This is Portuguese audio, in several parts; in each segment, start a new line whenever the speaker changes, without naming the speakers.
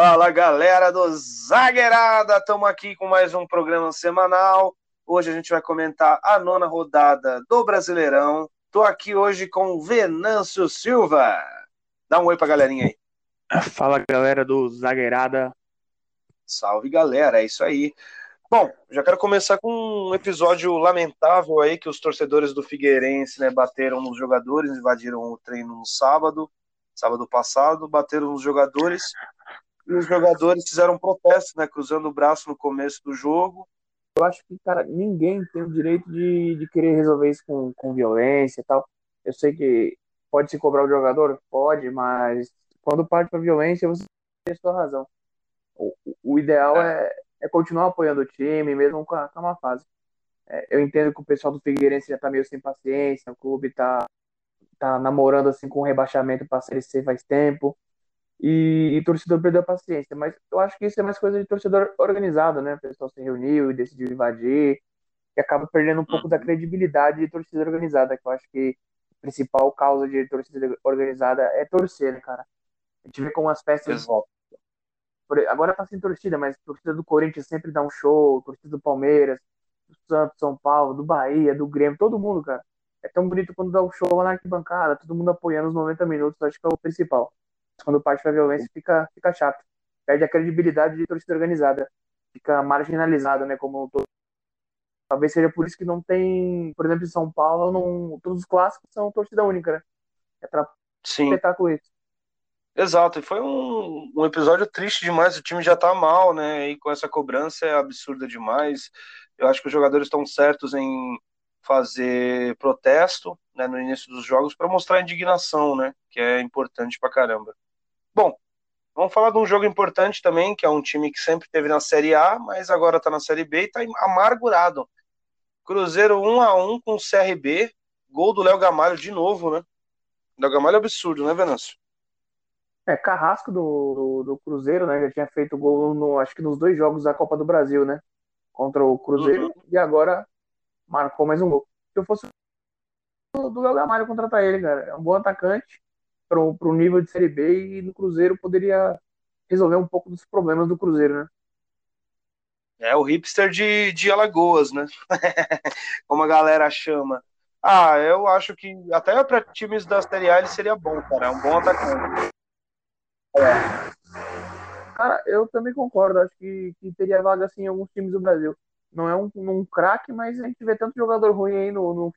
Fala galera do Zagueirada, estamos aqui com mais um programa semanal. Hoje a gente vai comentar a nona rodada do Brasileirão. Tô aqui hoje com Venâncio Silva. Dá um oi pra galerinha aí.
Fala galera do Zagueirada.
Salve galera, é isso aí. Bom, já quero começar com um episódio lamentável aí que os torcedores do Figueirense né, bateram nos jogadores, invadiram o treino no sábado, sábado passado, bateram nos jogadores e os jogadores fizeram um protesto, né, cruzando o braço no começo do jogo.
Eu acho que, cara, ninguém tem o direito de, de querer resolver isso com, com violência e tal. Eu sei que pode se cobrar o jogador? Pode, mas quando parte para violência, você tem a sua razão. O, o ideal é. é. é, continuar apoiando o time, mesmo com a, com a má fase. É, eu entendo que o pessoal do Figueirense já tá meio sem paciência, o clube tá, tá namorando assim com o rebaixamento para a Série C faz tempo e, e torcedor perdeu a paciência. Mas eu acho que isso é mais coisa de torcedor organizado, né? O pessoal se reuniu e decidiu invadir, e acaba perdendo um pouco da uhum. credibilidade de torcida organizada, que eu acho que a principal causa de torcida organizada é torcer, né, cara? A gente vê como as festas. Agora tá sem torcida, mas a torcida do Corinthians sempre dá um show, torcida do Palmeiras, do Santos, São Paulo, do Bahia, do Grêmio, todo mundo, cara. É tão bonito quando dá um show lá na arquibancada, todo mundo apoiando os 90 minutos, acho que é o principal quando parte para violência fica, fica chato. Perde a credibilidade de torcida organizada. Fica marginalizado, né? Como todo... Talvez seja por isso que não tem, por exemplo, em São Paulo, não... todos os clássicos são torcida única, né? É Sim. espetáculo isso.
Exato, e foi um, um episódio triste demais. O time já tá mal, né? E com essa cobrança é absurda demais. Eu acho que os jogadores estão certos em fazer protesto né, no início dos jogos para mostrar indignação, né? Que é importante pra caramba. Bom, vamos falar de um jogo importante também, que é um time que sempre teve na Série A, mas agora está na Série B e está amargurado. Cruzeiro 1 a 1 com o CRB, gol do Léo Gamalho de novo, né? Léo Gamalho é absurdo, né, Venâncio?
É, Carrasco do, do, do, Cruzeiro, né? Já tinha feito gol, no, acho que nos dois jogos da Copa do Brasil, né? Contra o Cruzeiro, uhum. e agora marcou mais um gol. Se eu fosse do Léo Gamalho contratar ele, cara. É um bom atacante, para o nível de Série B e no Cruzeiro poderia resolver um pouco dos problemas do Cruzeiro, né?
É o hipster de, de Alagoas, né? Como a galera chama. Ah, eu acho que até para times da Série A ele seria bom, cara. É um bom atacante.
É. Cara, eu também concordo. Acho que, que teria vaga assim em alguns times do Brasil. Não é um, um craque, mas a gente vê tanto jogador ruim aí no, no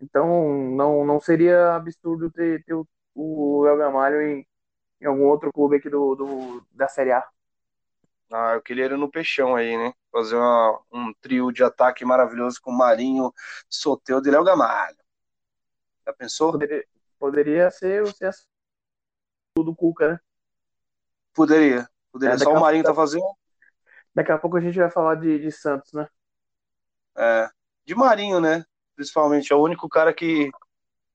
então, não, não seria absurdo ter, ter o, o El Gamalho em, em algum outro clube aqui do, do, da Série A.
Ah, eu queria ele no Peixão aí, né? Fazer uma, um trio de ataque maravilhoso com Marinho, Soteudo e Léo Gamalho. Já pensou?
Poderia, poderia ser o ser do Cuca, né?
Poderia. Poderia. É, Só o Marinho tá fazendo.
Daqui a pouco a gente vai falar de, de Santos, né?
É. De Marinho, né? Principalmente. É o único cara que.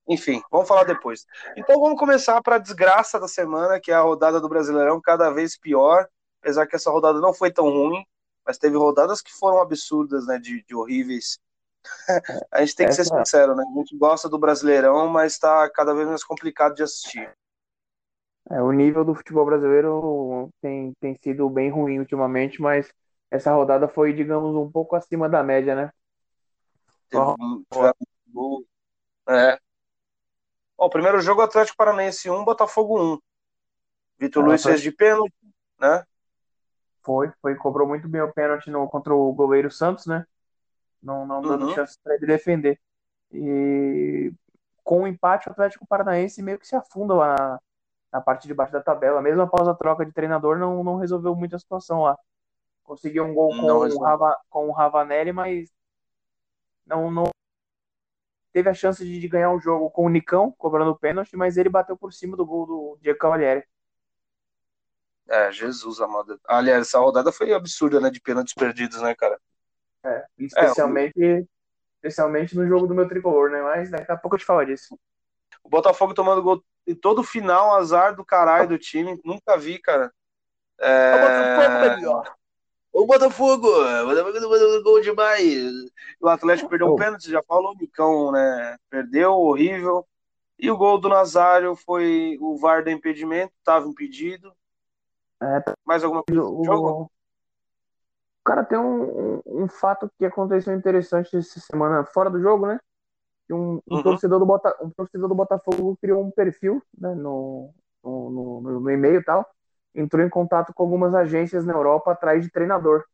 Enfim, vamos falar depois. Então vamos começar para a desgraça da semana, que é a rodada do Brasileirão, cada vez pior. Apesar que essa rodada não foi tão ruim, mas teve rodadas que foram absurdas, né? De, de horríveis. a gente tem que ser sincero, né? A gente gosta do Brasileirão, mas está cada vez mais complicado de assistir.
É, o nível do futebol brasileiro tem, tem sido bem ruim ultimamente, mas essa rodada foi, digamos, um pouco acima da média, né?
Teve um, gol. É. Ó, o primeiro jogo Atlético Paranaense 1, Botafogo 1. Vitor Luiz fez de pênalti, né?
Foi, foi, cobrou muito bem o pênalti no, contra o goleiro Santos, né? Não, não dando uhum. chance para ele defender. E com o empate, o Atlético Paranaense meio que se afunda lá na, na parte de baixo da tabela. Mesmo após a troca de treinador, não, não resolveu muito a situação lá. Conseguiu um gol com, o, Rava, com o Ravanelli, mas não, não teve a chance de, ganhar o jogo com o Nicão, cobrando o pênalti, mas ele bateu por cima do gol do Diego Cavalieri.
É, Jesus amado. Aliás, essa rodada foi absurda, né? De pênaltis perdidos, né, cara?
É, especialmente, é, o... especialmente no jogo do meu tricolor, né? Mas daqui a pouco eu te falo disso.
O Botafogo tomando gol e todo final, azar do caralho do time. Nunca vi, cara. É... O Botafogo melhor. O Botafogo, o Botafogo mandou gol demais. O Atlético perdeu um pênalti, já falou, o Micão, né? Perdeu, horrível. E o gol do Nazário foi o VAR do impedimento, estava impedido.
É,
Mais alguma coisa do
o,
jogo?
Cara, tem um, um, fato que aconteceu interessante essa semana fora do jogo, né? Um, um
Uhum.
torcedor do Bota, um torcedor do Botafogo criou um perfil, né, no, no, no, no e-mail e tal, entrou em contato com algumas agências na Europa atrás de treinador.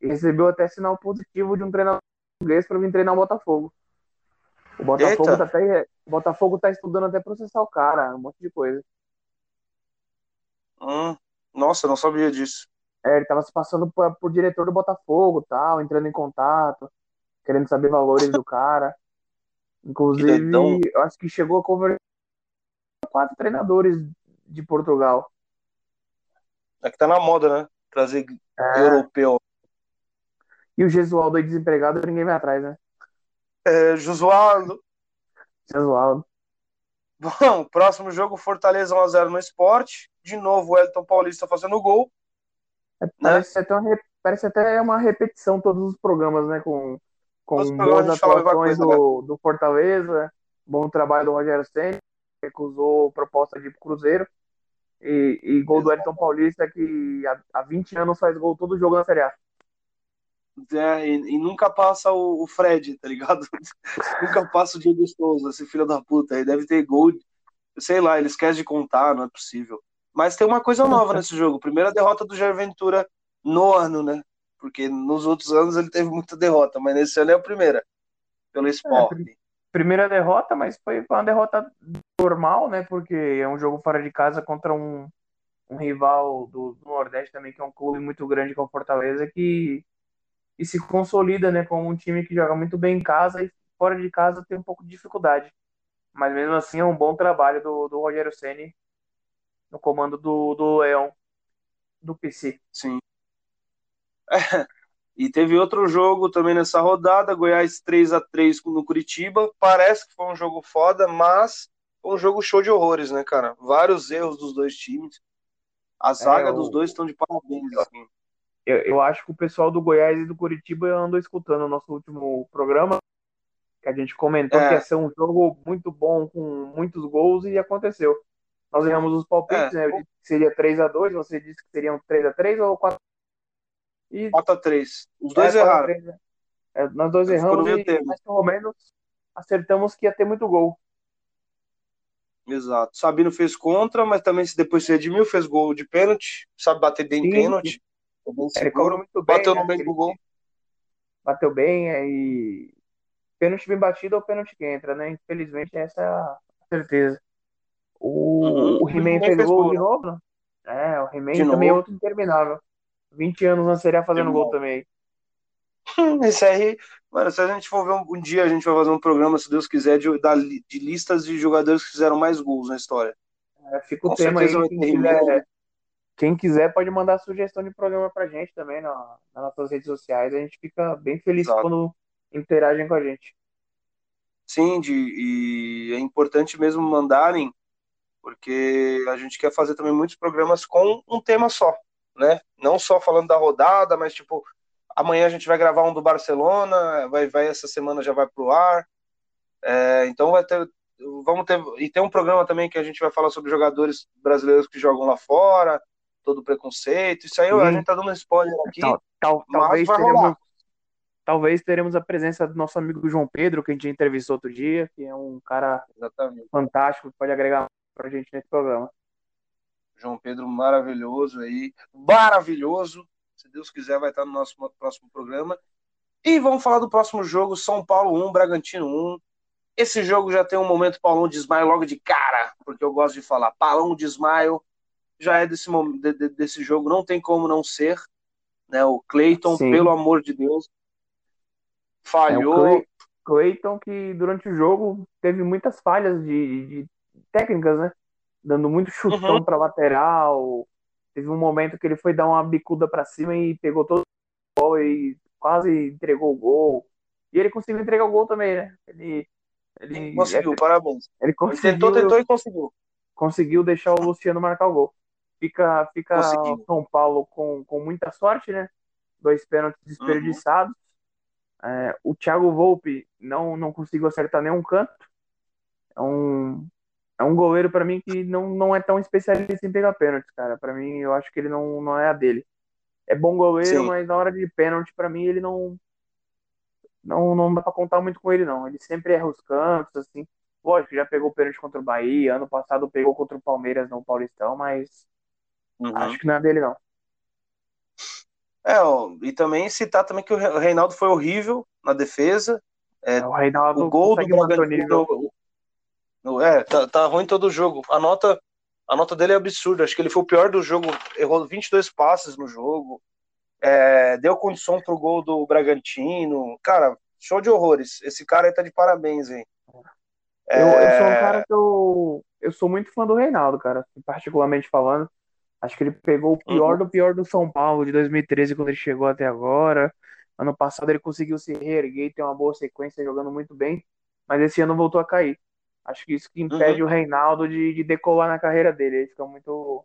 E recebeu até sinal positivo de um treinador português para vir treinar o Botafogo. O Botafogo
Eita.
tá até, o Botafogo tá estudando até processar o cara, um monte de coisa.
Hum. Nossa, não sabia disso.
É, ele tava se passando por, por diretor do Botafogo, tal, entrando em contato, querendo saber valores do cara. Inclusive, eu acho que chegou a conversar com quatro treinadores de Portugal.
É que tá na moda, né? Trazer
É,
europeu.
e o Gesualdo aí desempregado, ninguém vai atrás, né?
É, Josualdo.
Gesualdo.
Bom, próximo jogo, Fortaleza 1x0 no esporte. De novo, o Elton Paulista fazendo gol.
É,
Né?
parece, até uma, re- parece até uma repetição todos os programas, né? Com,
os
com
programas
boas atuações
coisa, né?
do, do Fortaleza, bom trabalho do Rogério Ceni, recusou proposta de ir pro Cruzeiro. E, e gol do Elton Paulista, que há, há 20 anos faz gol todo jogo na Série A.
É, e, e nunca passa o, o Fred, tá ligado? nunca passa o Diego Souza, esse filho da puta. Ele deve ter gol, sei lá, ele esquece de contar, não é possível. Mas tem uma coisa nova nesse jogo. Primeira derrota do Jair Ventura no ano, né? Porque nos outros anos ele teve muita derrota, mas nesse ano é a primeira, pelo Sport.
pri- Primeira derrota, mas foi uma derrota normal, né? Porque é um jogo fora de casa contra um, um rival do, do Nordeste também, que é um clube muito grande, que é Fortaleza, que e se consolida, né, como um time que joga muito bem em casa e fora de casa tem um pouco de dificuldade. Mas mesmo assim é um bom trabalho do, do Rogério Ceni no comando do, do Leão, do PC.
Sim. E teve outro jogo também nessa rodada, Goiás 3 a 3 no Curitiba. Parece que foi um jogo foda, mas um jogo show de horrores, né, cara? Vários erros dos dois times. A zaga
É,
dos
o-
dois estão de parabéns, assim.
Eu, eu acho que o pessoal do Goiás e do Curitiba andou escutando o nosso último programa, que a gente comentou
É.
que ia ser um jogo muito bom, com muitos gols, e aconteceu. Nós erramos os palpites,
É.
né? Eu disse que seria 3 a 2 você disse que seriam 3 a 3 ou 4 e
4 a 3 Os dois
É, 4 a
erraram.
3, né? É, nós dois erramos e mas pelo menos acertamos que ia ter muito gol.
Exato. Sabino fez contra, mas também se depois se redimiu, fez gol de pênalti, sabe bater bem
Sim,
pênalti. Bem
Ele cobrou muito bem,
Bateu
né?
no meio do gol.
bateu bem é, e pênalti bem batido é o pênalti que entra, né? Infelizmente essa é a certeza. O,
Uhum.
o He-Man fez gol
gol,
de
né?
novo, né? É, o He-Man também é
novo.
outro interminável. 20 anos na Série A fazendo gol também.
Esse aí, mano, se a gente for ver um, um dia, a gente vai fazer um programa, se Deus quiser, de, da de listas de jogadores que fizeram mais gols na história.
É, fica o
Com
tema aí, quem quiser, quem quiser pode mandar sugestão de programa pra gente também na, nas nossas redes sociais. A gente fica bem feliz
Exato.
quando interagem com a gente.
Sim, de, e é importante mesmo mandarem, porque a gente quer fazer também muitos programas com um tema só, né? Não só falando da rodada, mas tipo, amanhã a gente vai gravar um do Barcelona, vai, vai essa semana já vai pro ar. É, então vai ter, vamos ter, e tem um programa também que a gente vai falar sobre jogadores brasileiros que jogam lá fora, todo o preconceito. Isso aí a
Sim.
gente tá dando spoiler aqui,
Tal- tal- talvez teremos,
rolar.
talvez teremos a presença do nosso amigo João Pedro, que a gente entrevistou outro dia, que é um cara
Exatamente.
fantástico que pode agregar pra gente nesse programa.
João Pedro maravilhoso aí, maravilhoso. Se Deus quiser, vai estar no nosso próximo programa. E vamos falar do próximo jogo: São Paulo 1, Bragantino 1. Esse jogo já tem um momento Paulão desmaio logo de cara, porque eu gosto de falar. Paulão desmaio já é desse, de- de- desse jogo, não tem como não ser. Né? O Cleiton, pelo amor de Deus,
É
falhou.
Clay- Clayton que durante o jogo teve muitas falhas de, de técnicas, né? Dando muito chutão
Uhum.
pra lateral. Teve um momento que ele foi dar uma bicuda pra cima e pegou todo o gol e quase entregou o gol. E ele conseguiu entregar o gol também, né? Ele, ele,
Conseguiu, parabéns.
ele
Ele
conseguiu,
tentou, tentou e conseguiu.
conseguiu deixar o Luciano marcar o gol. Fica, fica
Conseguiu.
São Paulo com, com muita sorte, né? Dois pênaltis
Uhum.
desperdiçados. É, o Thiago Volpe não, não conseguiu acertar nenhum canto. É um, é um goleiro para mim que não, não é tão especialista em pegar pênalti, cara. Para mim, eu acho que ele não, não é a dele. É bom goleiro, Sim. mas na hora de pênalti, para mim, ele não, não não dá para contar muito com ele não. Ele sempre erra os cantos, assim. Lógico, já pegou pênalti contra o Bahia, ano passado pegou contra o Palmeiras no Paulistão, mas uhum. acho que não é dele não.
É, ó, e também citar também que o Reinaldo foi horrível na defesa. É,
o Reinaldo
o gol do Bragantino. É, tá, tá ruim todo o jogo. A nota, a nota dele é absurda. Acho que ele foi o pior do jogo. Errou 22 passes no jogo. É, deu condição pro gol do Bragantino. Cara, show de horrores. Esse cara aí tá de parabéns, hein?
É... Eu, eu sou um cara que eu, eu sou muito fã do Reinaldo, cara, particularmente falando. Acho que ele pegou o pior uhum. do pior do São Paulo de 2013 quando ele chegou até agora. Ano passado ele conseguiu se reerguer e ter uma boa sequência jogando muito bem, mas esse ano voltou a cair. Acho que isso que impede uhum. o Reinaldo de, de decolar na carreira dele. Ele fica muito.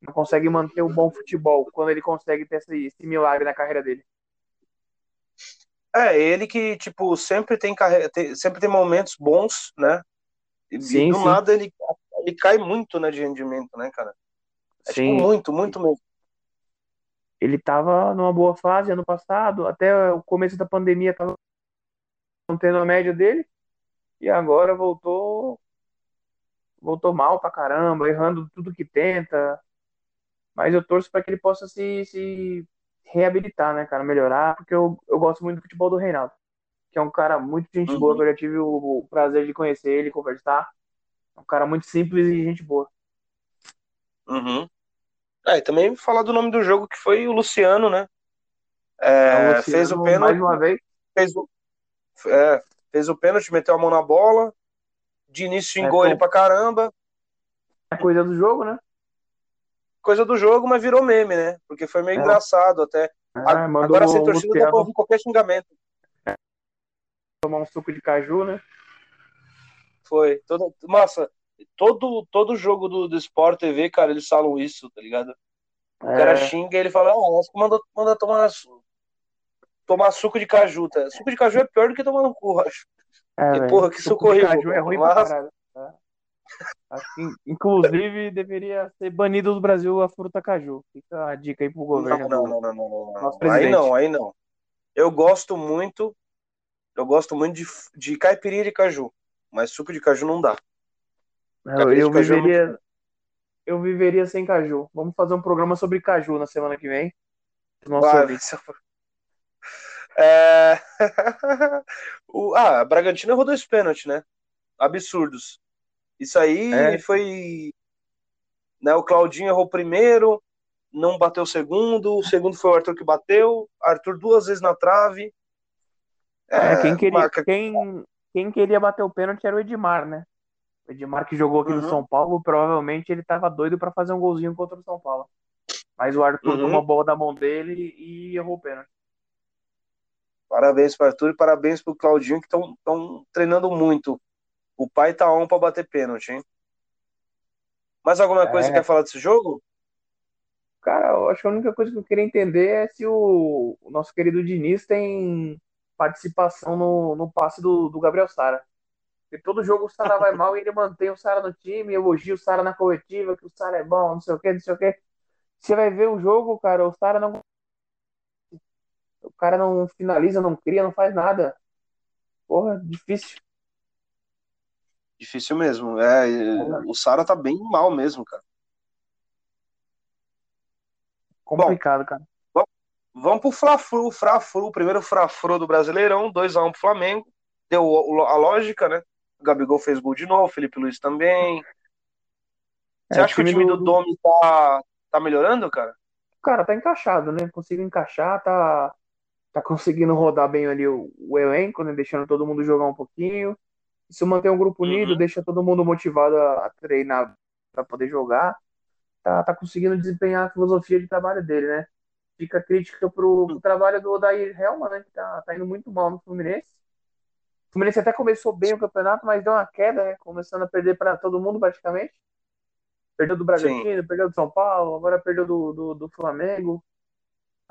Não consegue manter um bom futebol quando ele consegue ter esse, esse milagre na carreira dele.
É, ele que, tipo, sempre tem, carreira, tem, sempre tem momentos bons, né? E sim, do sim. nada ele, ele cai muito né, de rendimento, né, cara? É, tipo, muito, muito mesmo.
Ele estava numa boa fase ano passado, até o começo da pandemia estava mantendo a média dele, e agora voltou voltou mal pra caramba, errando tudo que tenta. Mas eu torço para que ele possa se, se reabilitar, né, cara, melhorar, porque eu, eu gosto muito do futebol do Reinaldo, que é um cara muito gente uhum. boa, que eu já tive o, o prazer de conhecer ele, conversar. É um cara muito simples e gente boa.
Uhum. É, e também falar do nome do jogo que foi o Luciano, né? É, é Luciano, fez o pênalti.
Mais uma vez.
Fez o, é, fez o pênalti, meteu a mão na bola. De início xingou é, ele pra caramba.
É coisa do jogo, né?
Coisa do jogo, mas virou meme, né? Porque foi meio é. engraçado até.
É,
Agora sem torcida dá pra ouvir qualquer xingamento.
Tomar um suco de caju, né?
Foi. Todo, nossa, todo, todo jogo do, do Sport TV, cara, eles falam isso, tá ligado? O é. cara xinga e ele fala, ah, manda, manda tomar, tomar suco de caju, tá? Suco de caju é pior do que tomar no cu, acho. É, e, porra, que suco, suco horrível. caju
é ruim mas... pra caralho. Tá? Inclusive, deveria ser banido do Brasil a fruta caju. Fica a dica aí pro governo.
Não, não, não, não, não. Aí não, aí não. Eu gosto muito, eu gosto muito de, de caipirinha de caju, mas suco de caju não dá.
Eu, eu viveria, eu viveria sem caju. Vamos fazer um programa sobre caju na semana que vem.
Nossa, é... o, ah, a Bragantino errou dois pênaltis, né? Absurdos. Isso aí é. foi. Né, o Claudinho errou o primeiro, não bateu o segundo, o segundo foi o Arthur que bateu, Arthur duas vezes na trave.
É, é quem, queria, marca... quem, quem queria bater o pênalti era o Edmar, né? O Edmar que jogou aqui uhum. no São Paulo, provavelmente ele tava doido para fazer um golzinho contra o São Paulo. Mas o Arthur uhum. tomou a bola da mão dele e errou o pênalti.
Parabéns para Arthur e parabéns para o Claudinho que estão treinando muito. O pai tá on para bater pênalti, hein? Mais alguma coisa é. que quer falar desse jogo?
Cara, eu acho que a única coisa que eu queria entender é se o, o nosso querido Diniz tem participação no, no passe do, do Gabriel Sara. Porque todo jogo o Sara vai mal e ele mantém o Sara no time, elogia o Sara na coletiva, que o Sara é bom, não sei o que, não sei o que. Você vai ver o jogo, cara, o Sara não. O cara não finaliza, não cria, não faz nada. Porra, difícil.
Difícil mesmo. É, o Sara tá bem mal mesmo, cara.
Complicado, Bom, cara.
Vamos pro Fla-Flu, Fla-Flu, primeiro Fla-Flu do Brasileirão, 2x1 pro Flamengo. Deu a lógica, né? O Gabigol fez gol de novo, Felipe Luiz também. Você é, acha que o time do, do Domi tá, tá melhorando, cara?
Cara, tá encaixado, né? Consigo encaixar, tá, tá conseguindo rodar bem ali o, o elenco, né? Deixando todo mundo jogar um pouquinho. Se manter um grupo unido, uhum. deixa todo mundo motivado a, a treinar para poder jogar. Tá, tá conseguindo desempenhar a filosofia de trabalho dele, né? Fica crítica pro, pro trabalho do Odair Helman, né? Que tá, tá indo muito mal no Fluminense. O Fluminense até começou bem o campeonato, mas deu uma queda, né? Começando a perder para todo mundo praticamente. Perdeu do Bragantino, Sim. perdeu do São Paulo, agora perdeu do, do, do, Flamengo.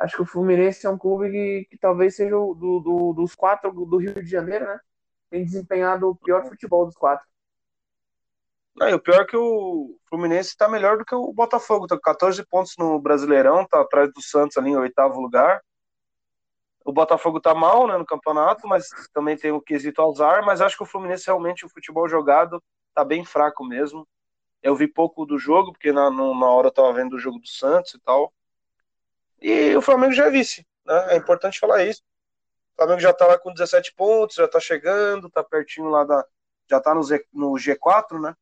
Acho que o Fluminense é um clube que, que talvez seja o, do, do, dos quatro do Rio de Janeiro, né? Tem desempenhado o pior futebol dos quatro.
Não, e o pior é que o Fluminense está melhor do que o Botafogo. Tá com 14 pontos no Brasileirão, tá atrás do Santos ali em oitavo lugar. O Botafogo tá mal né, no campeonato, mas também tem o quesito azar. Mas acho que o Fluminense realmente, o futebol jogado, tá bem fraco mesmo. Eu vi pouco do jogo, porque na, na hora eu tava vendo o jogo do Santos e tal. E o Flamengo já é vice, né? É importante falar isso. O Flamengo já tá lá com 17 pontos, já tá chegando, tá pertinho lá da. Já tá no, Z, no G4, né?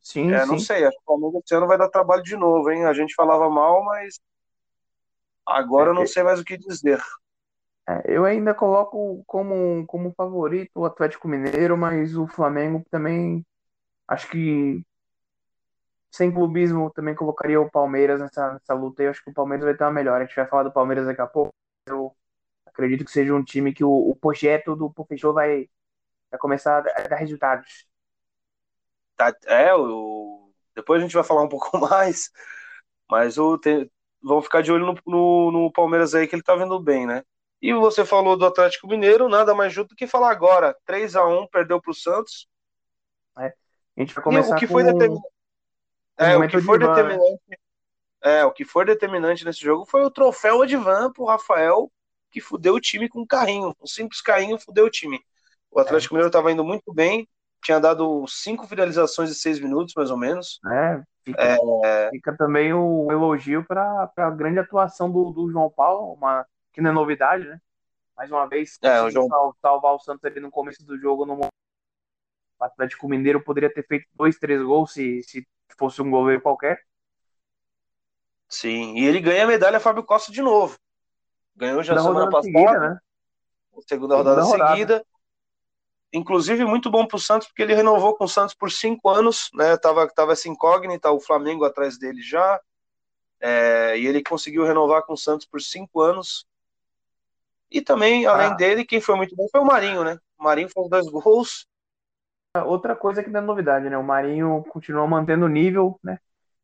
Sim,
é,
sim.
não sei, acho que o Flamengo esse ano vai dar trabalho de novo, hein? A gente falava mal, mas agora eu não sei mais o que dizer.
É, eu ainda coloco como, como favorito o Atlético Mineiro, mas o Flamengo também acho que sem clubismo também colocaria o Palmeiras nessa, nessa luta. Eu acho que o Palmeiras vai ter uma melhor. A gente vai falar do Palmeiras daqui a pouco. Eu acredito que seja um time que o, o projeto do Pofechou vai, vai começar a dar resultados.
Tá, é, o, depois a gente vai falar um pouco mais, mas o, tem, vamos ficar de olho no, no, no Palmeiras aí que ele tá vendo bem, né? E você falou do Atlético Mineiro, nada mais justo do que falar agora. 3 a 1 perdeu para o Santos.
É. A gente vai começar
o que
com
foi determinante,
com
é, o que for
né?
determinante, é, o que for determinante nesse jogo foi o troféu Advan pro Rafael, que fudeu o time com um carrinho. Um simples carrinho fudeu o time. O Atlético Mineiro estava indo muito bem, tinha dado cinco finalizações em seis minutos, mais ou menos.
É, fica, fica também o elogio para a grande atuação do, do João Paulo, uma, que não é novidade, né? Mais uma vez,
É, o João-
sal- salvar o Santos ali no começo do jogo. No... O Atlético Mineiro poderia ter feito dois, três gols se, se fosse um goleiro qualquer.
Sim, e ele ganha a medalha Fábio Costa de novo. Ganhou já
Da
semana passada,
seguida, né?
segunda rodada
rodada.
seguida. Inclusive, muito bom pro Santos, porque ele renovou com o Santos por cinco anos, né? Tava, tava essa incógnita, o Flamengo atrás dele já. É, e ele conseguiu renovar com o Santos por cinco anos. E também, além
Ah.
dele, quem foi muito bem foi o Marinho, né? O Marinho fez dois gols.
Outra coisa que não é novidade, né? O Marinho continua mantendo o nível, né?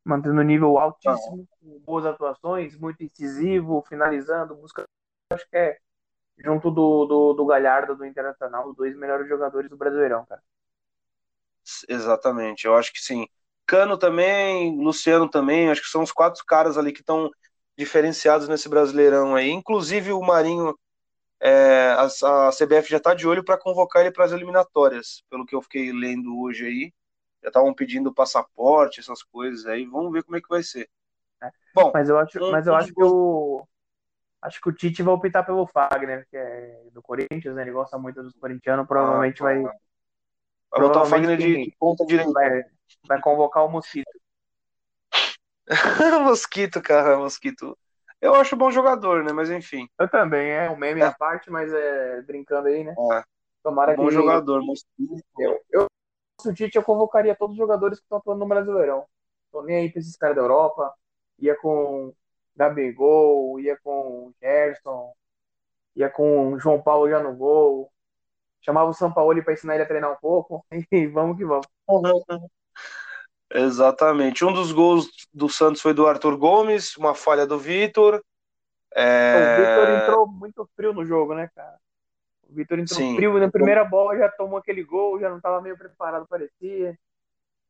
Mantendo o nível altíssimo, com boas atuações, muito incisivo, finalizando, busca. Acho que é junto do, do, do Galhardo do Internacional, os dois melhores jogadores do Brasileirão, cara.
Exatamente, eu acho que sim. Cano também, Luciano também, acho que são os quatro caras ali que estão diferenciados nesse Brasileirão aí. Inclusive o Marinho, é, a, a CBF já está de olho para convocar ele para as eliminatórias, pelo que eu fiquei lendo hoje aí. Já estavam pedindo passaporte, essas coisas aí. Vamos ver como é que vai ser.
É.
Bom,
Mas eu acho,
Um-
mas eu
um
acho que o acho que o Tite vai optar pelo Fagner, que é do Corinthians, né? Ele gosta muito dos corintianos, provavelmente
Ah,
vai,
vai botar o Fagner de, de ponta direita.
vai, vai convocar o Mosquito.
Mosquito, cara, Mosquito. Eu acho bom jogador, né? Mas enfim,
Eu também, é um meme à parte, mas é brincando aí, né?
é,
Tomara
bom
que
jogador. Mosquito.
eu, eu se o Tite eu convocaria todos os jogadores que estão atuando no Brasileirão. Tô nem aí pra esses caras da Europa. Ia com Gabigol, ia com Gerson, ia com João Paulo já no gol. Chamava o São Paulo para ensinar ele a treinar um pouco. E vamos que vamos.
Exatamente. Um dos gols do Santos foi do Arthur Gomes, uma falha do Vitor. É,
O Vitor entrou muito frio no jogo, né, cara? O Vitor entrou
Sim.
frio na primeira bola já tomou aquele gol, já não estava meio preparado, parecia.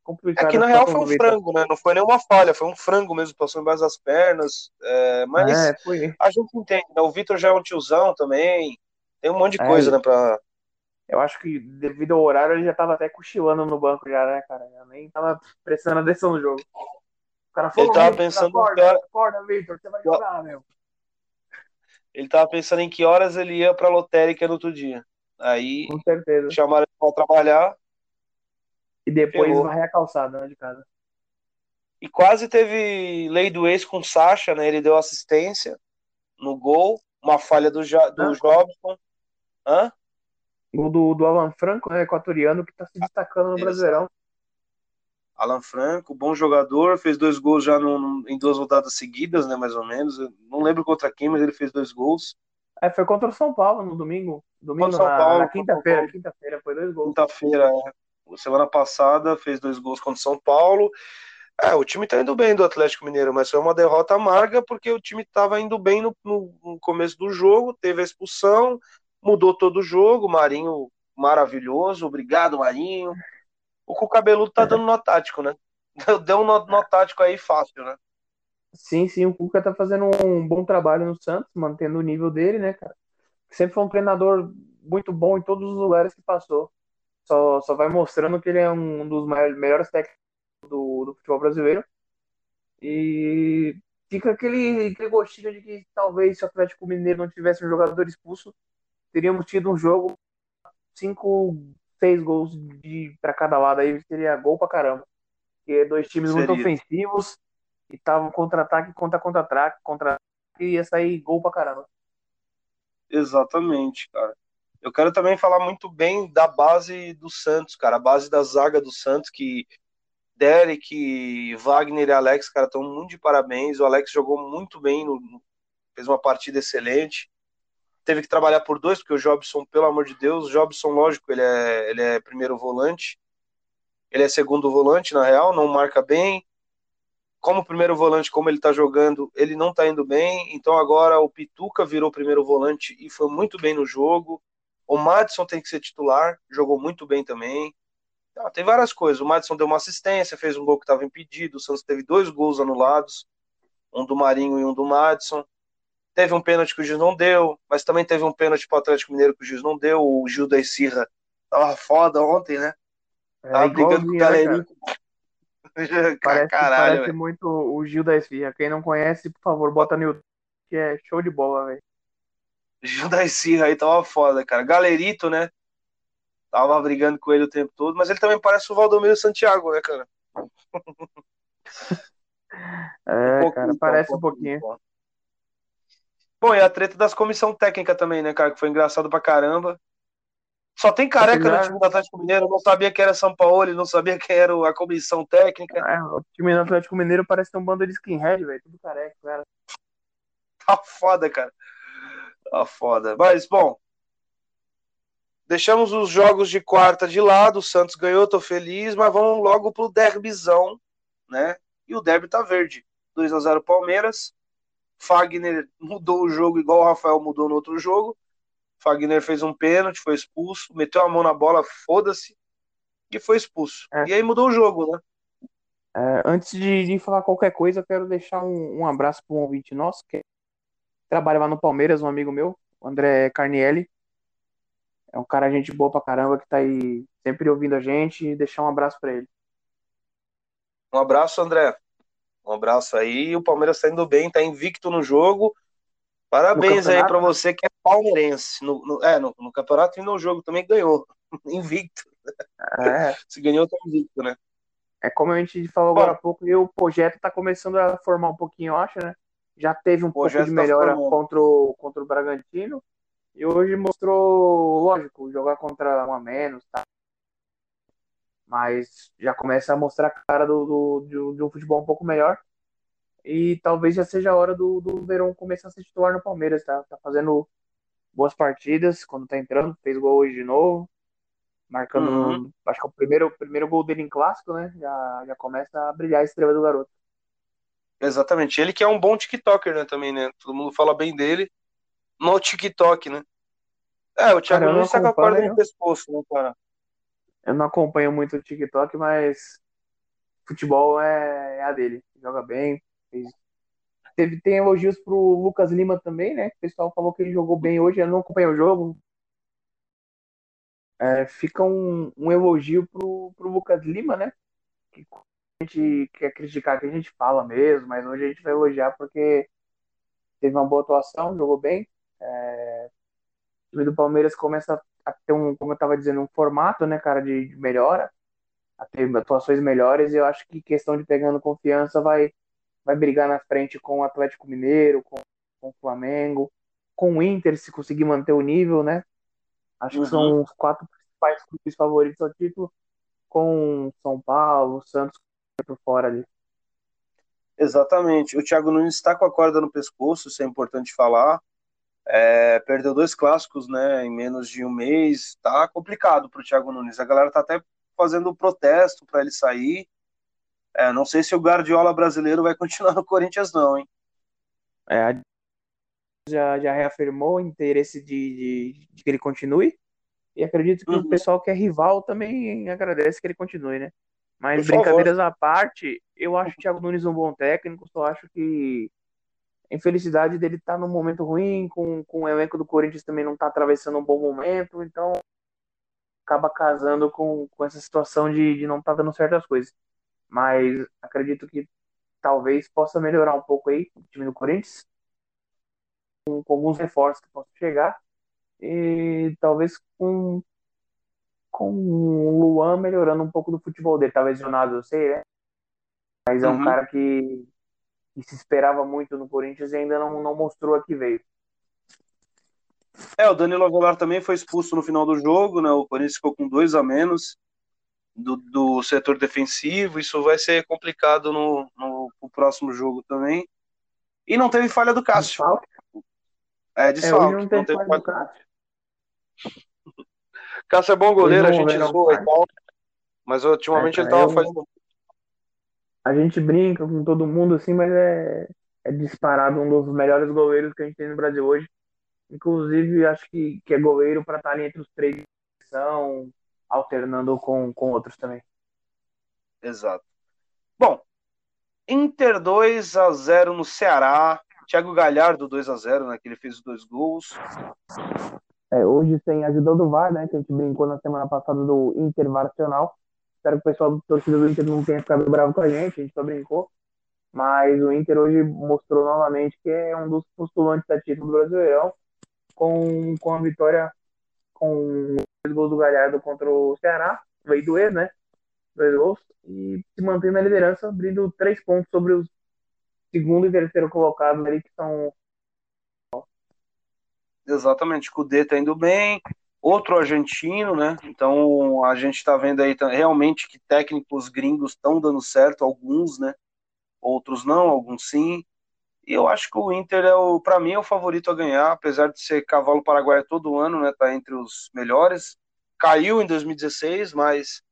Complicado.
É que na real foi um frango, né? Não foi nenhuma falha, foi um frango mesmo, passou embaixo das pernas. É, mas
É,
a gente entende, né? O Vitor já é um tiozão também. Tem um monte de
É,
coisa, né? Pra...
Eu acho que devido ao horário ele já tava até cochilando no banco já, né, cara? Já nem tava prestando atenção no jogo. O cara falou,
Ele tava
"Vitor,
pensando
acorda,
que hora-
acorda, Vitor, você vai jogar, meu.
Ele tava pensando em que horas ele ia pra lotérica no outro dia. Aí
Com certeza.
chamaram ele pra trabalhar
E depois
ferrou.
varrer a calçada, né, de casa.
e quase teve lei do ex com o Sacha, né? Ele deu assistência no gol, uma falha do, ja do? Jobson. Hã?
Gol do, do Alan Franco, né, equatoriano, que tá se destacando no
Exato.
Brasileirão.
Alan Franco, bom jogador, fez dois gols já no- em duas rodadas seguidas, né? Mais ou menos. Eu não lembro contra quem, mas ele fez dois gols.
É, foi contra o São Paulo no domingo. Domingo,
Contra o São
na,
Paulo,
na
o
quinta-feira. Quinta-feira, foi dois gols.
Quinta-feira, é. semana passada, fez dois gols contra o São Paulo. É, o time tá indo bem do Atlético Mineiro, mas foi uma derrota amarga porque o time tava indo bem no, no- no começo do jogo, teve a expulsão, mudou todo o jogo. Marinho maravilhoso, obrigado, Marinho. O Cuca Cabeludo tá dando nó tático, né? Deu um nó, nó tático aí fácil, né?
Sim, sim, o Cuca tá fazendo um bom trabalho no Santos, mantendo o nível dele, né, cara? Sempre foi um treinador muito bom em todos os lugares que passou. Só, só vai mostrando que ele é um dos maiores, melhores técnicos do, do futebol brasileiro. E fica aquele, aquele gostinho de que talvez se o Atlético Mineiro não tivesse um jogador expulso, teríamos tido um jogo cinco, seis gols de para cada lado aí seria gol pra caramba. Porque dois times seria. muito ofensivos e estavam contra-ataque contra contra-ataque, contra e ia sair gol pra caramba.
Exatamente, cara. Eu quero também falar muito bem da base do Santos, cara, a base da zaga do Santos que Derek, Wagner e Alex, cara, estão muito de parabéns. O Alex jogou muito bem, no, fez uma partida excelente. Teve que trabalhar por dois, porque o Jobson, pelo amor de Deus, Jobson, lógico, ele é, ele é primeiro volante. Ele é segundo volante, na real, não marca bem. Como primeiro volante, como ele tá jogando, ele não tá indo bem. Então agora o Pituca virou primeiro volante e foi muito bem no jogo. O Madison tem que ser titular, jogou muito bem também. Ah, tem várias coisas. O Madison deu uma assistência, fez um gol que estava impedido. O Santos teve dois gols anulados, um do Marinho e um do Madison. Teve um pênalti que o juiz não deu, mas também teve um pênalti para o Atlético Mineiro que o juiz não deu. O Gil da Esirra tava foda ontem, né?
É, tava brigando com o galerinho. parece, Caralho, parece muito o Gil da Esfirra. Quem não conhece, por favor, bota no YouTube, que é show de bola, velho.
Gil da Esfirra aí tava foda, cara. Galerito, né? tava brigando com ele o tempo todo, mas ele também parece o Valdomiro Santiago, né, cara?
É, um cara, parece um pouquinho.
Bom, e a treta das comissão técnica também, né, cara, que foi engraçado pra caramba. Só tem careca no time do Atlético Mineiro, não sabia que era São Paulo, não sabia que era a comissão técnica.
É, o time do Atlético Mineiro parece ter um bando de skinhead, velho, tudo careca, cara.
Tá foda, cara. Tá foda. Mas, bom, Deixamos os jogos de quarta de lado, o Santos ganhou, tô feliz, mas vamos logo pro derbizão, né? E o derby tá verde. 2 a 0 Palmeiras. Fagner mudou o jogo igual o Rafael mudou no outro jogo. Fagner fez um pênalti, foi expulso, meteu a mão na bola, foda-se, e foi expulso. É. E aí mudou o jogo, né?
É, antes de, de, falar qualquer coisa, eu quero deixar um, um abraço para um ouvinte nosso que trabalha lá no Palmeiras, um amigo meu, o André Carnielli. É um cara gente boa pra caramba que tá aí sempre ouvindo a gente e deixar um abraço para ele.
Um abraço, André. Um abraço aí. O Palmeiras tá indo bem, tá invicto no jogo. Parabéns aí para você que é palmeirense. No, no é, no, no, campeonato e no jogo também ganhou. invicto. É. Se ganhou, tá invicto, né?
É como a gente falou agora há pouco, e o projeto tá começando a formar um pouquinho, eu acho, né? Já teve um pouco de tá melhora tá contra, o, contra o Bragantino. E hoje mostrou, lógico, jogar contra um a menos, tá? Mas já começa a mostrar a cara do, do, de, um futebol um pouco melhor. E talvez já seja a hora do, do Verão começar a se titular no Palmeiras, tá? Tá fazendo boas partidas quando tá entrando, fez gol hoje de novo. Marcando, uhum. acho que é o primeiro, primeiro gol dele em clássico, né? Já, já começa a brilhar a estrela do garoto.
Exatamente. Ele que é um bom TikToker, né? Também, né? Todo mundo fala bem dele no TikTok, né? É, o Thiago Nunes tá com a corda no pescoço, né, cara?
Eu não acompanho muito o TikTok, mas futebol é, é a dele. Joga bem. Fez... Teve, tem elogios pro Lucas Lima também, né? O pessoal falou que ele jogou bem hoje, eu não acompanho o jogo. É, fica um, um elogio pro, pro Lucas Lima, né? Que a gente quer criticar que a gente fala mesmo, mas hoje a gente vai elogiar porque teve uma boa atuação, jogou bem. É, o time do Palmeiras começa a ter um, como eu estava dizendo, um formato, né, cara, de, de melhora, a ter atuações melhores. E eu acho que questão de pegando confiança vai, vai brigar na frente com o Atlético Mineiro, com, com o Flamengo, com o Inter, se conseguir manter o nível, né? Acho uhum. que são uhum. os quatro principais clubes favoritos ao título, com São Paulo, Santos por fora ali.
Exatamente. O Thiago Nunes está com a corda no pescoço, isso é importante falar. É, perdeu dois clássicos, né, em menos de um mês. Tá complicado para o Thiago Nunes. A galera tá até fazendo protesto para ele sair. É, não sei se o Guardiola brasileiro vai continuar no Corinthians, não, hein?
É, já, já reafirmou o interesse de, de, de que ele continue. E acredito que uhum. o pessoal que é rival também agradece que ele continue, né? Mas Por brincadeiras favor. à parte, eu acho o Thiago Nunes um bom técnico, só acho que infelicidade dele tá num momento ruim, com, com o elenco do Corinthians também não tá atravessando um bom momento, então acaba casando com, com essa situação de, de não estar tá dando certas coisas. Mas acredito que talvez possa melhorar um pouco aí o time do Corinthians, com, com alguns reforços que possam chegar, e talvez com, com o Luan melhorando um pouco do futebol dele, talvez Lesionado, eu sei, né? Mas é um uhum. cara que, que, se esperava muito no Corinthians e ainda não, não mostrou a que veio.
É, o Danilo Avelar também foi expulso no final do jogo, né? O Corinthians ficou com dois a menos do, do setor defensivo. Isso vai ser complicado no, no, no próximo jogo também. E não teve falha do Cássio. É, de é, não, não teve falha do Cássio. Cássio é bom goleiro, a gente zoa e tal. Mas ultimamente é, ele tava fazendo.
A gente brinca com todo mundo assim, mas é, é disparado um dos melhores goleiros que a gente tem no Brasil hoje. Inclusive, acho que, que é goleiro para estar ali entre os três são alternando com, com outros também.
Exato. Bom, Inter 2 a 0 no Ceará. Thiago Galhardo 2 a 0 né? Que ele fez os dois gols.
É, hoje sem ajuda do VAR, né? Que a gente brincou na semana passada do Inter Nacional. Espero que o pessoal do torcida do Inter não tenha ficado bravo com a gente, a gente só brincou. Mas o Inter hoje mostrou novamente que é um dos postulantes da título do Brasileirão com, com a vitória com os gols do Galhardo contra o Ceará, veio do ex, né? Dois gols, e se mantém na liderança, abrindo três pontos sobre os segundo e terceiro colocados ali, que são.
Exatamente, o Cudê tá indo bem, outro argentino, né? Então a gente está vendo aí realmente que técnicos gringos estão dando certo, alguns, né? Outros não, alguns sim. E eu acho que o Inter é o, para mim, é o favorito a ganhar, apesar de ser cavalo paraguaio todo ano, né? Tá entre os melhores. Caiu em 2016, mas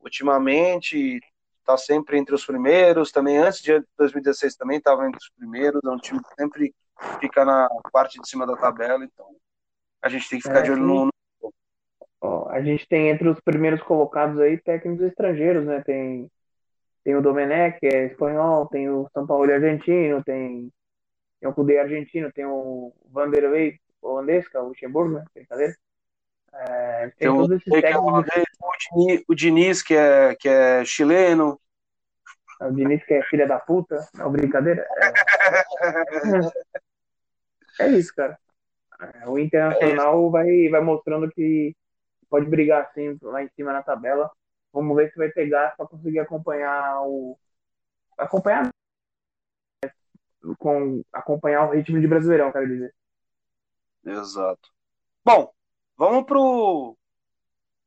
ultimamente tá sempre entre os primeiros. Também antes de 2016 também estava entre os primeiros. É um time que sempre fica na parte de cima da tabela, então a gente tem que ficar é, de olho no,
Ó, a gente tem entre os primeiros colocados aí técnicos estrangeiros, né? Tem tem o Domenech, que é espanhol, tem o São Paulo argentino, tem, tem o Cudê argentino, tem o Vanderlei holandês, que é o Luxemburgo, né? Brincadeira.
É, tem, tem todos esses técnicos. O Diniz, que é, que é chileno.
É o Diniz, que é filha da puta. Não, brincadeira. É, é isso, cara. É, o Internacional é vai, vai mostrando que pode brigar assim lá em cima na tabela. Vamos ver se vai pegar para conseguir acompanhar o. Acompanhar. Com, acompanhar o ritmo de Brasileirão, quero dizer.
Exato. Bom, vamos pro,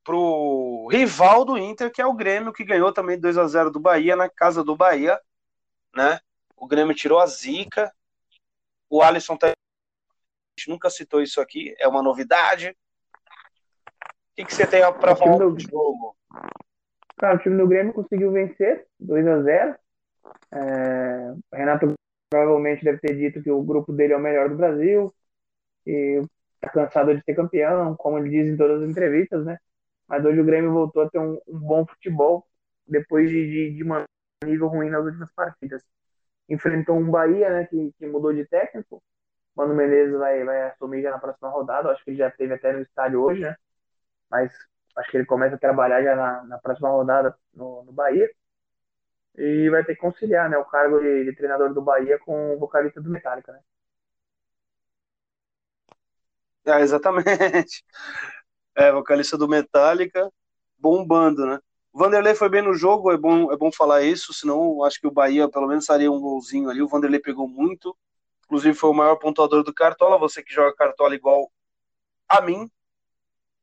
pro rival do Inter, que é o Grêmio, que ganhou também 2 a 0 do Bahia na casa do Bahia, né? O Grêmio tirou a zica. O Alisson tá... nunca citou isso aqui, é uma novidade. O que, que você tem para falar do jogo?
Cara, o time do Grêmio conseguiu vencer 2 a 0 é, Renato provavelmente deve ter dito que o grupo dele é o melhor do Brasil e tá cansado de ser campeão, como ele diz em todas as entrevistas, né? Mas hoje o Grêmio voltou a ter um, um bom futebol depois de, de, de um nível ruim nas últimas partidas. Enfrentou um Bahia, né, que, que mudou de técnico. Mano Menezes vai, vai assumir já na próxima rodada. Acho que ele já teve até no estádio hoje, né? Mas Acho que ele começa a trabalhar já na, na próxima rodada no, no Bahia. E vai ter que conciliar né, o cargo de, de treinador do Bahia com o vocalista do Metallica, né?
É, exatamente. É, vocalista do Metallica, bombando, né? O Vanderlei foi bem no jogo, é bom, é bom falar isso, senão acho que o Bahia pelo menos faria um golzinho ali. O Vanderlei pegou muito, inclusive foi o maior pontuador do Cartola. Você que joga Cartola igual a mim,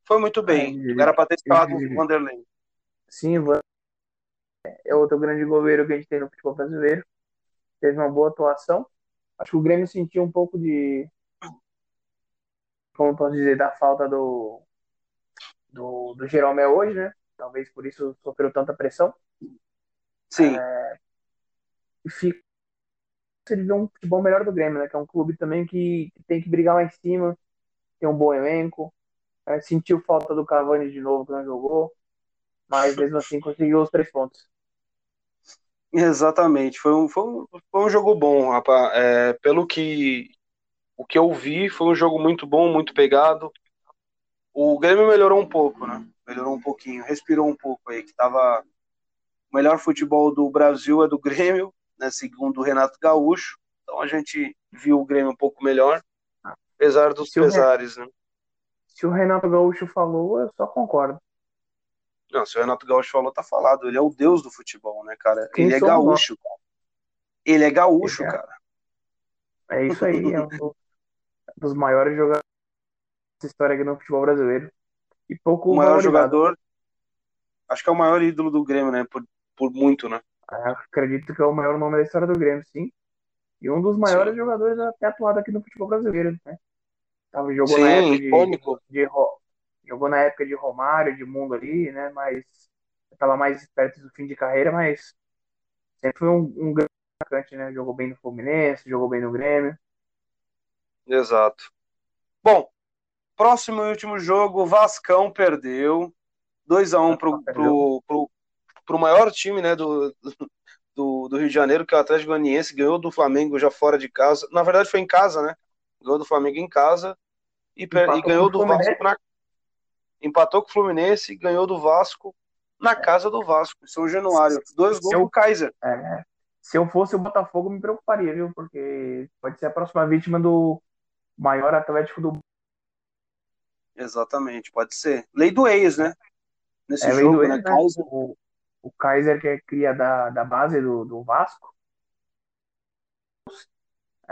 foi muito bem. É, Era para ter escalado o Vanderlei.
Sim, é outro grande goleiro que a gente tem no futebol brasileiro. Teve uma boa atuação. Acho que o Grêmio sentiu um pouco de. Como posso dizer, da falta do. Do, do Jeromel hoje, né? Talvez por isso sofreu tanta pressão.
Sim. É,
e fica. Ele vê um futebol melhor do Grêmio, né? Que é um clube também que, que tem que brigar lá em cima, tem um bom elenco, É, sentiu falta do Cavani de novo que não jogou, mas mesmo assim conseguiu os três pontos.
Exatamente, foi um, foi um, foi um jogo bom, rapaz. É, pelo que o que eu vi, foi um jogo muito bom, muito pegado. O Grêmio melhorou um pouco, né? Melhorou um pouquinho, respirou um pouco aí, que tava o melhor futebol do Brasil é do Grêmio, né, segundo o Renato Gaúcho. Então a gente viu o Grêmio um pouco melhor, apesar dos se pesares,
né? Se o Renato Gaúcho falou, eu só concordo.
Não, se o Renato Gaúcho falou, tá falado. Ele é o deus do futebol, né, cara? Quem ele é gaúcho, cara. Ele é gaúcho, é... cara.
É isso aí, é um dos maiores jogadores da história aqui no futebol brasileiro. E pouco
o maior jogador. Acho que é o maior ídolo do Grêmio, né? Por, por muito, né?
É, acredito que é o maior nome da história do Grêmio, sim. E um dos maiores sim. jogadores até atuado aqui no futebol brasileiro, né? Tava, jogou sim, na época de, de, jogou na época de Romário, de Mundo ali, né? Mas estava mais perto do fim de carreira, mas sempre foi um, um grande atacante, né? Jogou bem no Fluminense, jogou bem no Grêmio.
Exato. Bom, próximo e último jogo, Vascão perdeu 2 a 1 um pro, pro, pro, pro maior time, né, do, do, do Rio de Janeiro, que é o Atlético Goianiense, ganhou do Flamengo já fora de casa. Na verdade foi em casa, né? Ganhou do Flamengo em casa e, e ganhou do Vasco na empatou com o Fluminense e ganhou do Vasco na casa do Vasco, São Januário. Dois gols do Kaiser.
É, se eu fosse o Botafogo, me preocuparia, viu? Porque pode ser a próxima vítima do maior Atlético do
Exatamente, pode ser. Lei do ex, né?
Nesse é, jogo, né? né? Kaiser. O, o Kaiser, que é cria da, da base do, do Vasco.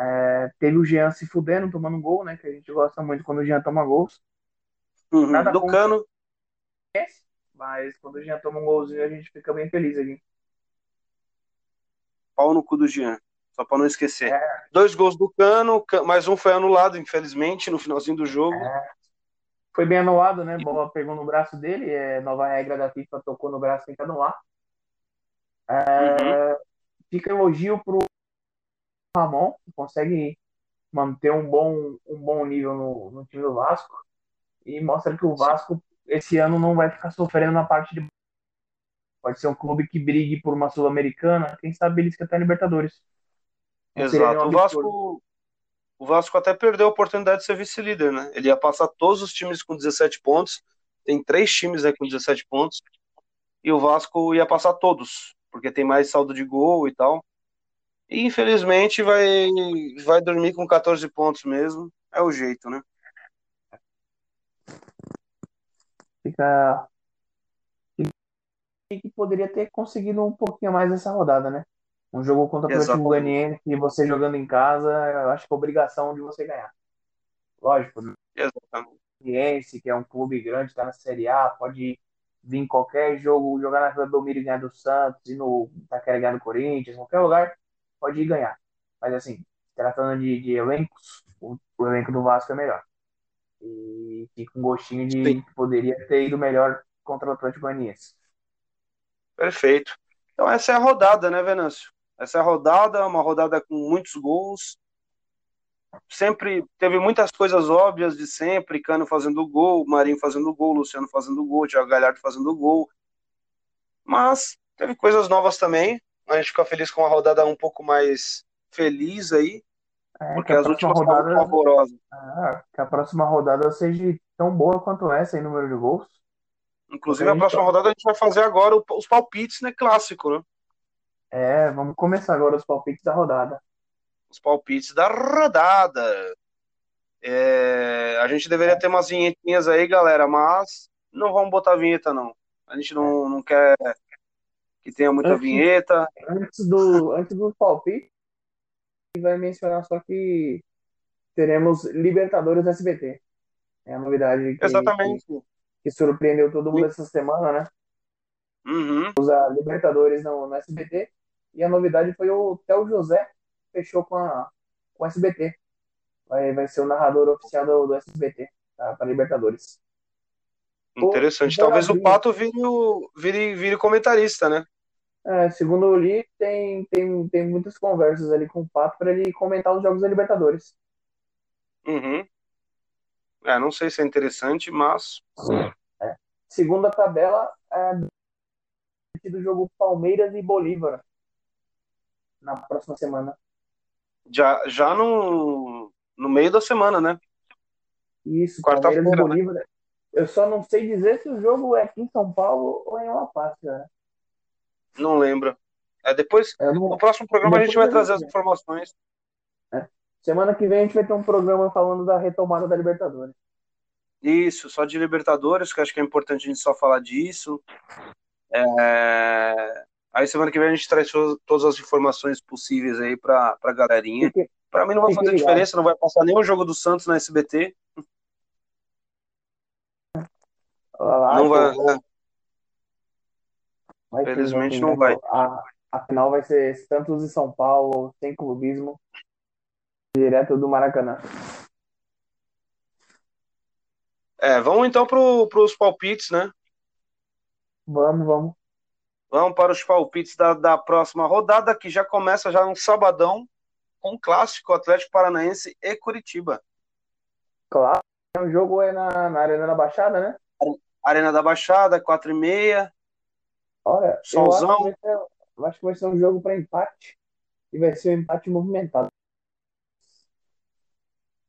É, teve o Jean se fudendo, tomando um gol, né? Que a gente gosta muito quando o Jean toma gols.
Uhum, Nada do Cano.
Mas quando o Jean toma um golzinho, a gente fica bem feliz aqui.
Pau no cu do Jean. Só para não esquecer. É. Dois gols do Cano, mais um foi anulado, infelizmente, no finalzinho do jogo. É.
Foi bem anulado, né? Bola pegou no braço dele, é, nova regra da FIFA tocou no braço, tem que anular. É, uhum. Fica elogio pro Ramon, que consegue manter um bom, um bom nível no, no time do Vasco e mostra que o Vasco esse ano não vai ficar sofrendo na parte de pode ser um clube que brigue por uma sul-americana, quem sabe eles que até Libertadores.
Exato. O Vasco o Vasco até perdeu a oportunidade de ser vice-líder, né? Ele ia passar todos os times com 17 pontos. Tem três times aí com 17 pontos. E o Vasco ia passar todos, porque tem mais saldo de gol e tal. E infelizmente vai vai dormir com 14 pontos mesmo. É o jeito, né?
Fica. que poderia ter conseguido um pouquinho mais essa rodada, né? Um jogo contra o Atlético Goianiense e você jogando em casa, eu acho que é obrigação de você ganhar. Lógico, né? Goianiense, que é um clube grande, está na Série A, pode vir em qualquer jogo, jogar na Vila Belmiro e ganhar do Santos, e no Taquera ganhar do Corinthians, qualquer lugar, pode ir ganhar. Mas assim, tratando de, de elencos, o, o elenco do Vasco é melhor e fica um gostinho de Sim. que poderia ter ido melhor contra o Atlético Goianiense.
Perfeito. Então essa é a rodada, né, Venâncio? Essa é a rodada, uma rodada com muitos gols. Sempre teve muitas coisas óbvias de sempre, Cano fazendo gol, Marinho fazendo gol, Luciano fazendo gol, Thiago Galhardo fazendo gol. Mas teve coisas novas também. A gente fica feliz com uma rodada um pouco mais feliz aí. É, porque as últimas rodada, favorosas.
É, que a próxima rodada seja tão boa quanto essa em número de gols.
Inclusive, a, a próxima tá... rodada a gente vai fazer agora os palpites, né? Clássico, né?
É, vamos começar agora os palpites da rodada.
Os palpites da rodada. É, a gente deveria é. ter umas vinhetinhas aí, galera, mas não vamos botar vinheta, não. A gente não, não quer que tenha muita antes, vinheta.
Antes do, antes do palpite, vai mencionar só que teremos Libertadores SBT. É a novidade que,
Exatamente.
que, que surpreendeu todo mundo essa semana, né?
Uhum.
Usa Libertadores no, no SBT. E a novidade foi o Theo José, fechou com a, com a SBT. Vai, vai ser o narrador oficial do, do SBT tá, para Libertadores.
Interessante. O, Talvez o Pato vire, vire, vire comentarista, né?
É, segundo eu li, tem, tem, tem muitas conversas ali com o Pato para ele comentar os jogos da Libertadores.
Uhum. É, não sei se é interessante, mas.
É. Segunda tabela é do jogo Palmeiras e Bolívar na próxima semana.
Já, já no, no meio da semana, né?
Isso, Palmeiras e né? Bolívar. Né? Eu só não sei dizer se o jogo é aqui em São Paulo ou em La Paz, cara.
Não lembro. É, depois, não... no próximo programa a gente vai trazer as informações.
É. Semana que vem a gente vai ter um programa falando da retomada da Libertadores.
Isso, só de Libertadores, que acho que é importante a gente só falar disso. É... Aí semana que vem a gente traz todas as informações possíveis aí pra, pra galerinha. Pra mim não vai fazer ligado. diferença, não vai passar nenhum jogo do Santos na SBT.
Lá,
não vai.
vai
Felizmente não vai.
A, a final vai ser Santos e São Paulo, sem clubismo, direto do Maracanã.
É, vamos então para os palpites, né?
Vamos, vamos.
Vamos para os palpites da, da próxima rodada, que já começa já no sabadão, com um clássico Atlético Paranaense e Curitiba.
Claro, o jogo é na, na Arena da Baixada, né?
Arena da Baixada, 4 e meia.
Olha, Solzão. Eu acho, ser, eu acho que vai ser um jogo para empate. E vai ser um empate movimentado.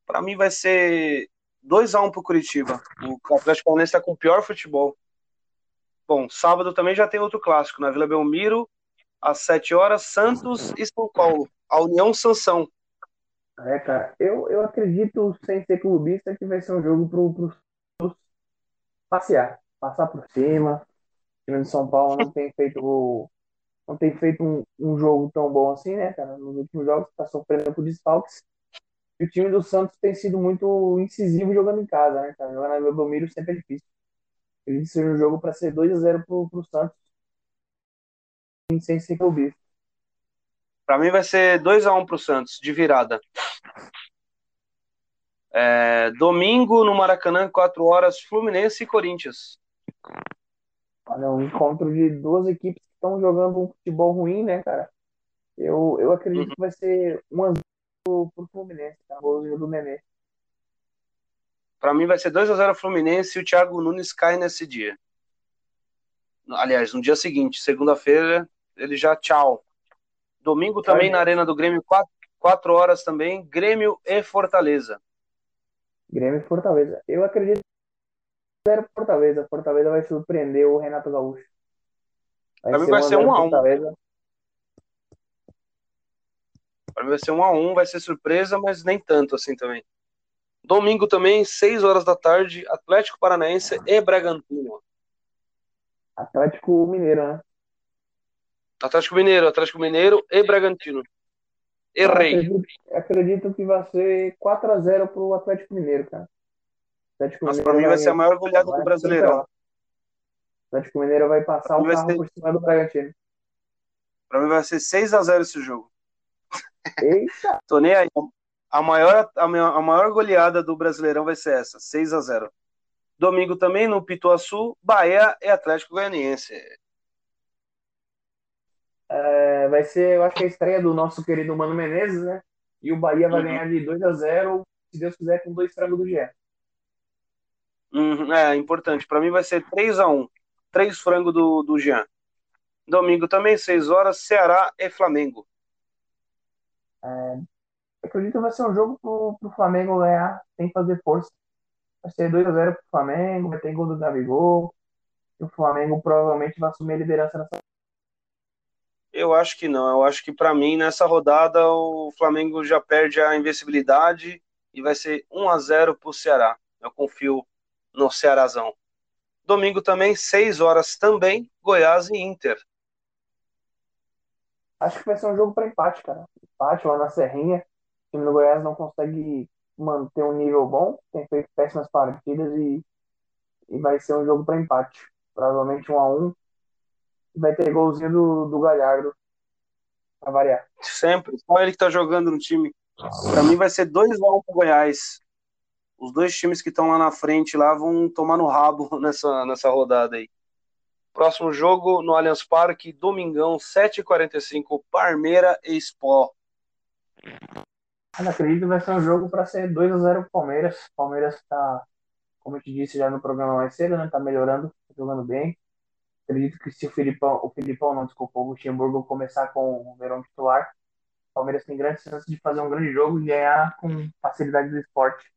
Para mim vai ser 2x1 um pro Curitiba. O Atlético Paranaense está com o pior futebol. Bom, sábado também já tem outro clássico, na Vila Belmiro, às 7 horas, Santos e São Paulo. A União Sansão.
É, cara, eu, eu acredito, sem ser clubista, que vai ser um jogo pro, pro passear, passar por cima. O time de São Paulo não tem feito não tem feito um, um jogo tão bom assim, né, cara? Nos últimos jogos está sofrendo por desfalques. E o time do Santos tem sido muito incisivo jogando em casa, né, cara? Jogando na Belmiro sempre é difícil. Ele seja um jogo para ser 2 a 0 pro, pro Santos. Sem ser clubista.
Para mim vai ser 2 a 1 pro Santos, de virada. É, domingo no Maracanã, 4 horas, Fluminense e Corinthians.
Olha, um encontro de duas equipes que estão jogando um futebol ruim, né, cara? Eu, eu acredito uhum. que vai ser um a 0 pro, pro Fluminense, tá? Golzinho do Nenê.
Para mim vai ser 2 a 0 Fluminense e o Thiago Nunes cai nesse dia. Aliás, no dia seguinte, segunda-feira, ele já tchau. Domingo também na Arena do Grêmio, 4, 4 horas também, Grêmio e Fortaleza.
Grêmio e Fortaleza. Eu acredito que zero Fortaleza. Fortaleza vai surpreender o Renato Gaúcho.
Vai pra mim vai ser 1 um a 1 um. Pra mim vai ser 1 um a 1 vai ser surpresa, mas nem tanto assim também. Domingo também, 6 horas da tarde, Atlético Paranaense e Bragantino.
Atlético Mineiro, né?
Atlético Mineiro, Atlético Mineiro e Bragantino. Errei.
Acredito, acredito, que vai ser 4x0 pro Atlético Mineiro, cara.
Atlético Mas Mineiro pra mim vai, vai ser a maior goleada do Brasileirão.
Atlético Mineiro vai passar o carro ser... por cima do Bragantino.
Pra mim vai ser 6x0 esse jogo.
Eita!
Tô nem aí. A maior, a, maior goleada do Brasileirão vai ser essa, 6x0. Domingo também no Pituaçu, Bahia e Atlético Goianiense.
É, vai ser, eu acho que a estreia do nosso querido Mano Menezes, né? E o Bahia vai uhum. ganhar de 2 a 0 se Deus quiser, com dois frangos do Gé.
Uhum, é, importante. Para mim vai ser 3 a 1 Três frangos do, do Jean. Domingo também, 6 horas, Ceará e Flamengo.
É, acredito que vai ser um jogo pro, pro Flamengo ganhar sem fazer força. Vai ser 2x0 pro Flamengo, vai ter gol do Gabigol. E o Flamengo provavelmente vai assumir a liderança nessa
eu acho que não. Eu acho que para mim nessa rodada o Flamengo já perde a invencibilidade e vai ser 1 a 0 para o Ceará. Eu confio no Cearazão. Domingo também, 6 horas também, Goiás e Inter.
Acho que vai ser um jogo para empate, cara. Empate lá na Serrinha. O time do Goiás não consegue manter um nível bom, tem feito péssimas partidas e, e vai ser um jogo para empate. Provavelmente 1 a 1 vai ter golzinho do, do Galhardo pra variar.
Sempre, só ele que tá jogando no time. Pra mim vai ser 2x1 um pro Goiás. Os dois times que estão lá na frente lá vão tomar no rabo nessa, nessa rodada aí. Próximo jogo no Allianz Parque, domingão, 7h45, Parmeira e Sport.
Mas acredito que vai ser um jogo para ser 2 a 0 pro Palmeiras. O Palmeiras está, como eu te disse já no programa mais cedo, né? Tá melhorando, tá jogando bem. Acredito que se o Filipão, o Filipão não, desculpa, o Luxemburgo começar com o Verão titular, o Palmeiras tem grandes chances de fazer um grande jogo e ganhar com facilidade do esporte.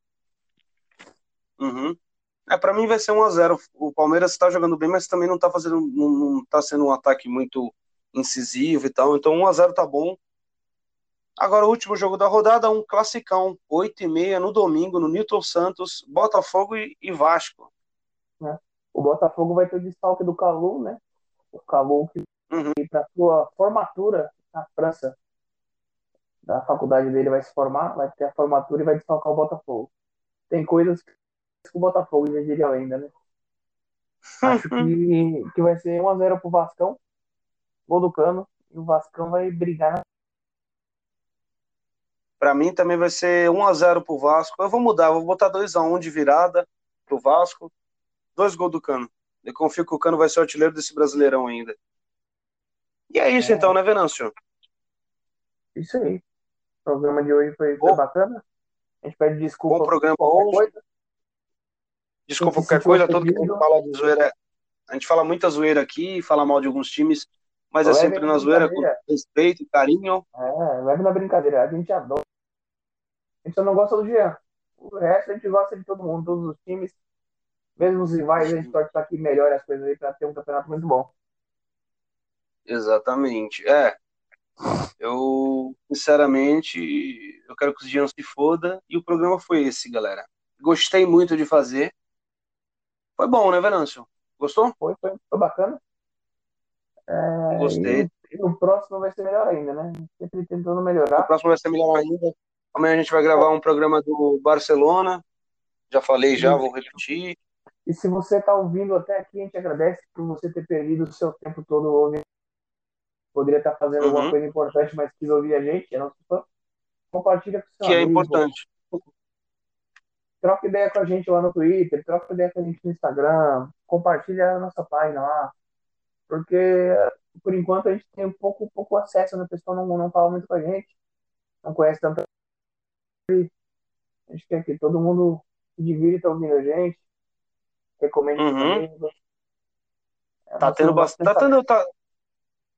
Uhum. É, para mim vai ser 1 a 0 O Palmeiras está jogando bem, mas também não está fazendo, não, não tá sendo um ataque muito incisivo e tal. Então 1 a 0 tá bom. Agora o último jogo da rodada, um classicão, 8 e meia no domingo no Newton Santos, Botafogo e, e Vasco.
O Botafogo vai ter o desfalque do Calu, né? O Calu que
uhum.
para sua formatura na França, da faculdade dele vai se formar, vai ter a formatura e vai desfalcar o Botafogo. Tem coisas que o Botafogo exigiria ainda, né? Acho que, que vai ser 1x0 pro Vascão, gol do Cano, e o Vascão vai brigar.
Para mim também vai ser 1x0 pro Vasco. Eu vou mudar, vou botar 2x1 de virada pro Vasco. Dois gols do Cano. Eu confio que o Cano vai ser o artilheiro desse Brasileirão ainda. E é isso é. então, né, Venâncio?
Isso aí. O programa de hoje foi, foi bacana. A gente pede desculpa
Bom programa coisa. Desculpa qualquer coisa, todo mundo fala de zoeira. A gente fala muita zoeira aqui, fala mal de alguns times, mas é leve é sempre na zoeira, com respeito, carinho.
É, leve na brincadeira, a gente adora. A gente só não gosta do Jean. O resto a gente gosta de todo mundo, todos os times. Mesmo os rivais, a gente torce para que melhore as coisas aí para ter um campeonato muito bom.
Exatamente. É. Eu, sinceramente, eu quero que o Jean se foda. E o programa foi esse, galera. Gostei muito de fazer. Foi bom, né, Venâncio? Gostou?
Foi, foi, foi bacana. É,
Gostei.
E, e, o próximo vai ser melhor ainda, né? Sempre tentando melhorar.
O próximo vai ser melhor ainda. Amanhã a gente vai gravar um programa do Barcelona. Já falei, já, vou repetir.
E se você está ouvindo até aqui, a gente agradece por você ter perdido o seu tempo todo ouvindo. Poderia estar tá fazendo uhum. alguma coisa importante, mas quis ouvir a gente, é nosso fã. Compartilha com seu
Que é amigo. é importante
troca ideia com a gente lá no Twitter, troca ideia com a gente no Instagram, compartilha a nossa página lá. Porque, por enquanto, a gente tem um pouco, pouco acesso, né? O pessoal não, não fala muito com a gente, não conhece tanto. A gente quer que todo mundo se divirta ouvindo a gente, recomende
uhum. É, tá tendo bastante. Tá tendo, tá...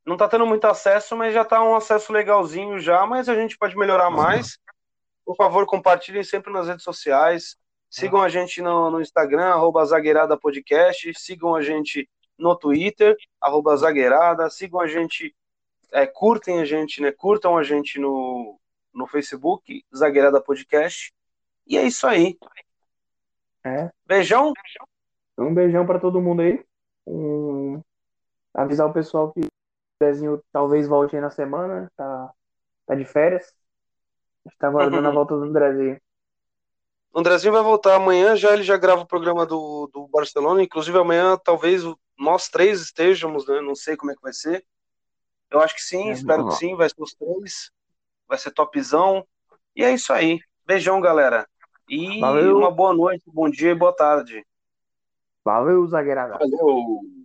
Não tá tendo muito acesso, mas já tá um acesso legalzinho já, mas a gente pode melhorar mais. Por favor, compartilhem sempre nas redes sociais. Sigam a gente no, no Instagram, arroba Zagueirada Podcast. Sigam a gente no Twitter, arroba Zagueirada. Sigam a gente, é, curtem a gente, né? Curtam a gente no, no Facebook, Zagueirada Podcast. E é isso aí.
É.
Beijão.
Um beijão para todo mundo aí. Um... Avisar o pessoal que o Dezinho talvez volte aí na semana, tá, tá de férias está aguardando a volta do Andrezinho.
O Andrezinho vai voltar amanhã, já ele já grava o programa do, do Barcelona, inclusive amanhã talvez nós três estejamos, né? Não sei como é que vai ser. Eu acho que sim, é, espero bom. que sim, vai ser os três. Vai ser topzão. E é isso aí. Beijão, galera. E Valeu. uma boa noite, bom dia e boa tarde.
Valeu, zagueirada.
Valeu.